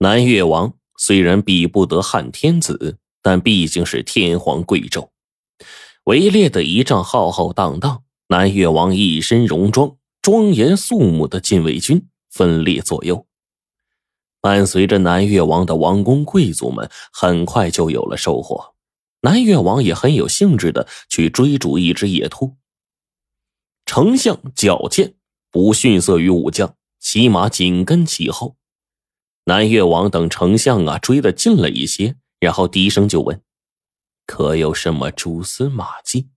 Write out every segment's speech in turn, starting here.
南越王虽然比不得汉天子，但毕竟是天皇贵胄。围猎的仪仗浩浩荡荡，南越王一身戎装，庄严肃穆的禁卫军分列左右。伴随着南越王的王公贵族们，很快就有了收获。南越王也很有兴致的去追逐一只野兔。丞相矫健不逊色于武将，骑马紧跟其后。南越王等丞相啊，追得近了一些，然后低声就问：“可有什么蛛丝马迹？”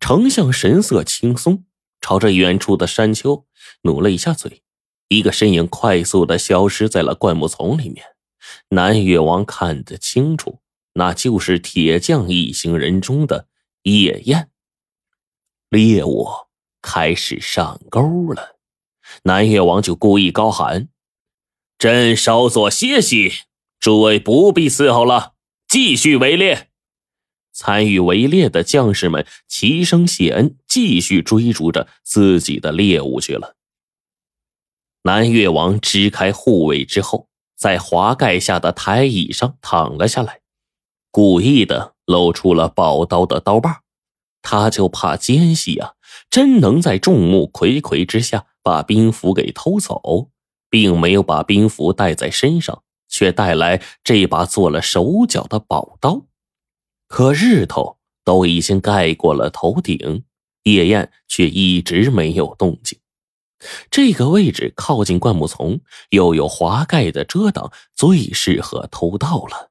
丞相神色轻松，朝着远处的山丘努了一下嘴。一个身影快速的消失在了灌木丛里面。南越王看得清楚，那就是铁匠一行人中的叶燕。猎物开始上钩了，南越王就故意高喊：“朕稍作歇息，诸位不必伺候了，继续围猎。”参与围猎的将士们齐声谢恩，继续追逐着自己的猎物去了。南越王支开护卫之后，在华盖下的台椅上躺了下来，故意的露出了宝刀的刀把。他就怕奸细啊，真能在众目睽睽之下把兵符给偷走，并没有把兵符带在身上，却带来这把做了手脚的宝刀。可日头都已经盖过了头顶，夜宴却一直没有动静。这个位置靠近灌木丛，又有华盖的遮挡，最适合偷盗了。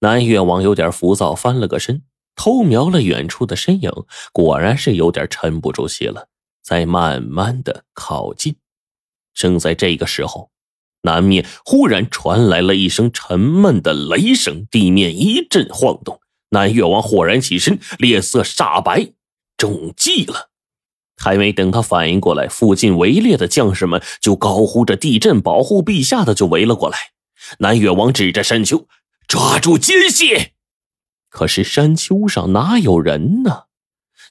南越王有点浮躁，翻了个身，偷瞄了远处的身影，果然是有点沉不住气了，在慢慢的靠近。正在这个时候，南面忽然传来了一声沉闷的雷声，地面一阵晃动。南越王豁然起身，脸色煞白，中计了。还没等他反应过来，附近围猎的将士们就高呼着“地震，保护陛下”的就围了过来。南越王指着山丘，抓住奸细。可是山丘上哪有人呢？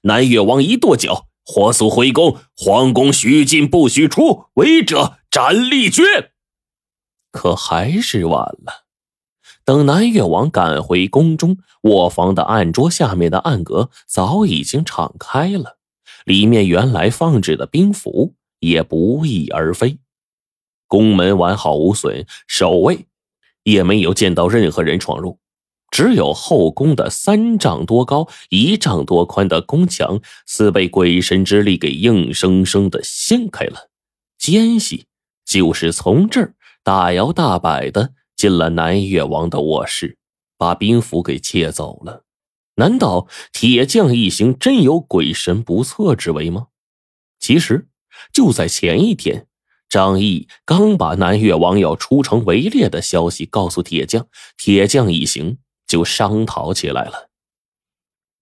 南越王一跺脚，火速回宫，皇宫许进不许出，违者斩立决。可还是晚了。等南越王赶回宫中，卧房的案桌下面的暗格早已经敞开了。里面原来放置的兵符也不翼而飞，宫门完好无损，守卫也没有见到任何人闯入，只有后宫的三丈多高、一丈多宽的宫墙似被鬼神之力给硬生生的掀开了，奸细就是从这儿大摇大摆的进了南越王的卧室，把兵符给窃走了。难道铁匠一行真有鬼神不测之为吗？其实就在前一天，张毅刚把南越王要出城围猎的消息告诉铁匠，铁匠一行就商讨起来了。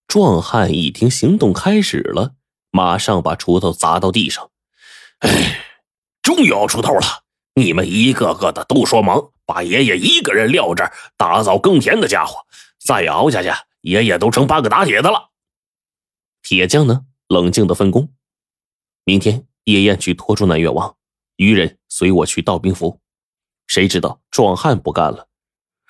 壮汉一听行动开始了，马上把锄头砸到地上。哎，终于要出头了！你们一个个的都说忙，把爷爷一个人撂这儿打扫耕田的家伙，再熬下去。爷爷都成八个打铁的了。铁匠呢，冷静的分工。明天夜宴去拖住南越王，余人随我去盗兵符。谁知道壮汉不干了，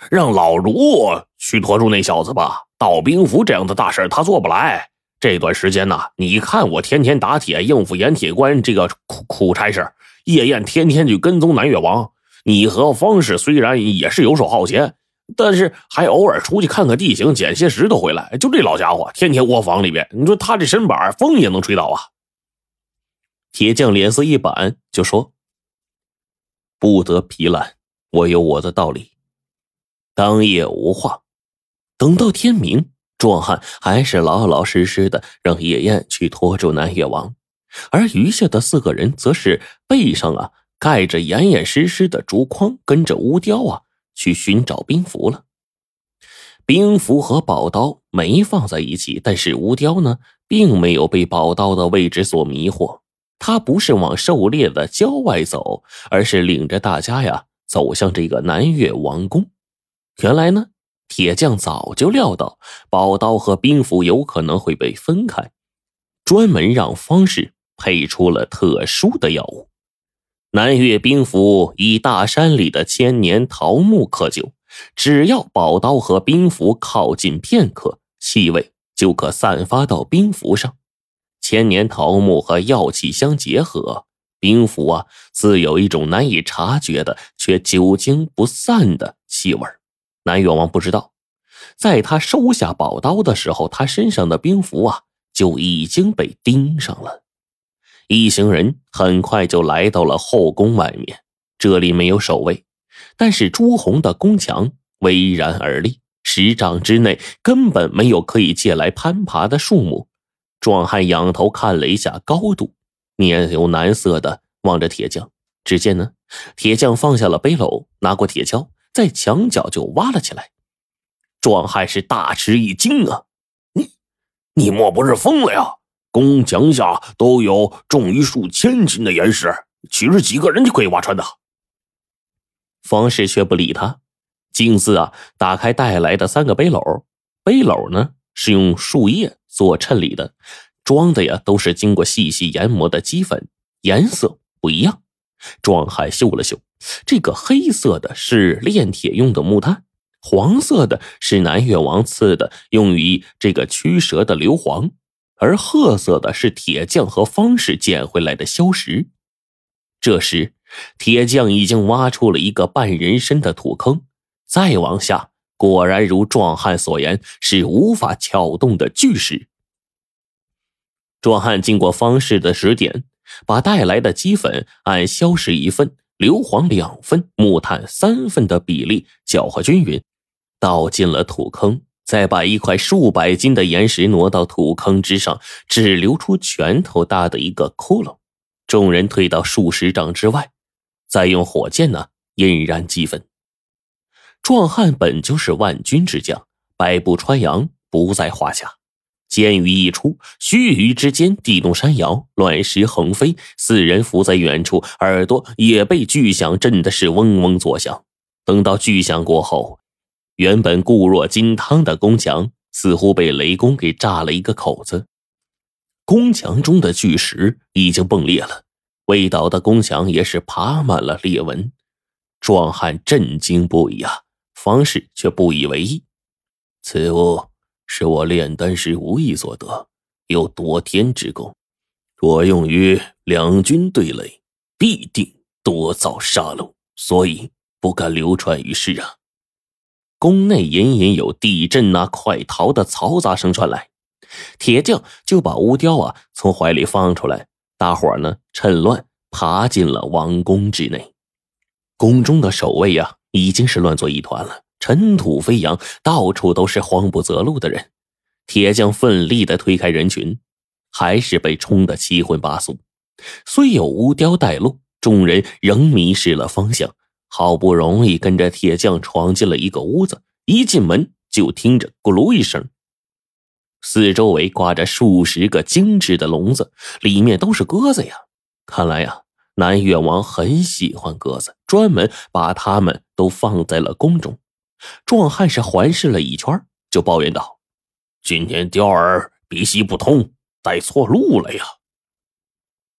让老卢去拖住那小子吧。盗兵符这样的大事他做不来。这段时间呢，你看我天天打铁应付盐铁关这个苦苦差事，夜宴天天去跟踪南越王。你和方氏虽然也是游手好闲。但是还偶尔出去看看地形，捡些石头回来。就这老家伙，天天窝房里边，你说他这身板，风也能吹倒啊！铁匠脸色一板，就说：“不得皮懒，我有我的道理。”当夜无话。等到天明，壮汉还是老老实实的让野燕去拖住南越王，而余下的四个人则是背上啊盖着严严实实的竹筐，跟着乌雕啊。去寻找兵符了。兵符和宝刀没放在一起，但是乌雕呢，并没有被宝刀的位置所迷惑。他不是往狩猎的郊外走，而是领着大家呀走向这个南越王宫。原来呢，铁匠早就料到宝刀和兵符有可能会被分开，专门让方士配出了特殊的药物。南岳兵符以大山里的千年桃木刻就，只要宝刀和兵符靠近片刻，气味就可散发到兵符上。千年桃木和药气相结合，兵符啊，自有一种难以察觉的却久经不散的气味。南越王不知道，在他收下宝刀的时候，他身上的兵符啊就已经被钉上了。一行人很快就来到了后宫外面，这里没有守卫，但是朱红的宫墙巍然而立，十丈之内根本没有可以借来攀爬的树木。壮汉仰头看了一下高度，面有难色的望着铁匠。只见呢，铁匠放下了背篓，拿过铁锹，在墙角就挖了起来。壮汉是大吃一惊啊！你，你莫不是疯了呀？宫墙下都有重于数千斤的岩石，岂是几个人就可以挖穿的？方氏却不理他，径自啊打开带来的三个背篓，背篓呢是用树叶做衬里的，装的呀都是经过细细研磨的鸡粉，颜色不一样。壮汉嗅了嗅，这个黑色的是炼铁用的木炭，黄色的是南越王赐的用于这个驱蛇的硫磺。而褐色的是铁匠和方士捡回来的硝石。这时，铁匠已经挖出了一个半人身的土坑，再往下，果然如壮汉所言，是无法撬动的巨石。壮汉经过方士的指点，把带来的鸡粉按硝石一份、硫磺两份、木炭三份的比例搅和均匀，倒进了土坑。再把一块数百斤的岩石挪到土坑之上，只留出拳头大的一个窟窿。众人退到数十丈之外，再用火箭呢引燃鸡粉。壮汉本就是万军之将，百步穿杨不在话下。箭雨一出，须臾之间，地动山摇，乱石横飞。四人伏在远处，耳朵也被巨响震得是嗡嗡作响。等到巨响过后。原本固若金汤的宫墙，似乎被雷公给炸了一个口子。宫墙中的巨石已经崩裂了，未倒的宫墙也是爬满了裂纹。壮汉震惊不已啊！方士却不以为意。此物是我炼丹时无意所得，有夺天之功。我用于两军对垒，必定多造杀戮，所以不敢流传于世啊。宫内隐隐有地震呐、快逃的嘈杂声传来，铁匠就把乌雕啊从怀里放出来，大伙呢趁乱爬进了王宫之内。宫中的守卫呀已经是乱作一团了，尘土飞扬，到处都是慌不择路的人。铁匠奋力的推开人群，还是被冲得七荤八素。虽有乌雕带路，众人仍迷失了方向。好不容易跟着铁匠闯进了一个屋子，一进门就听着咕噜一声，四周围挂着数十个精致的笼子，里面都是鸽子呀。看来呀，南越王很喜欢鸽子，专门把它们都放在了宫中。壮汉是环视了一圈，就抱怨道：“今天雕儿鼻息不通，带错路了呀。”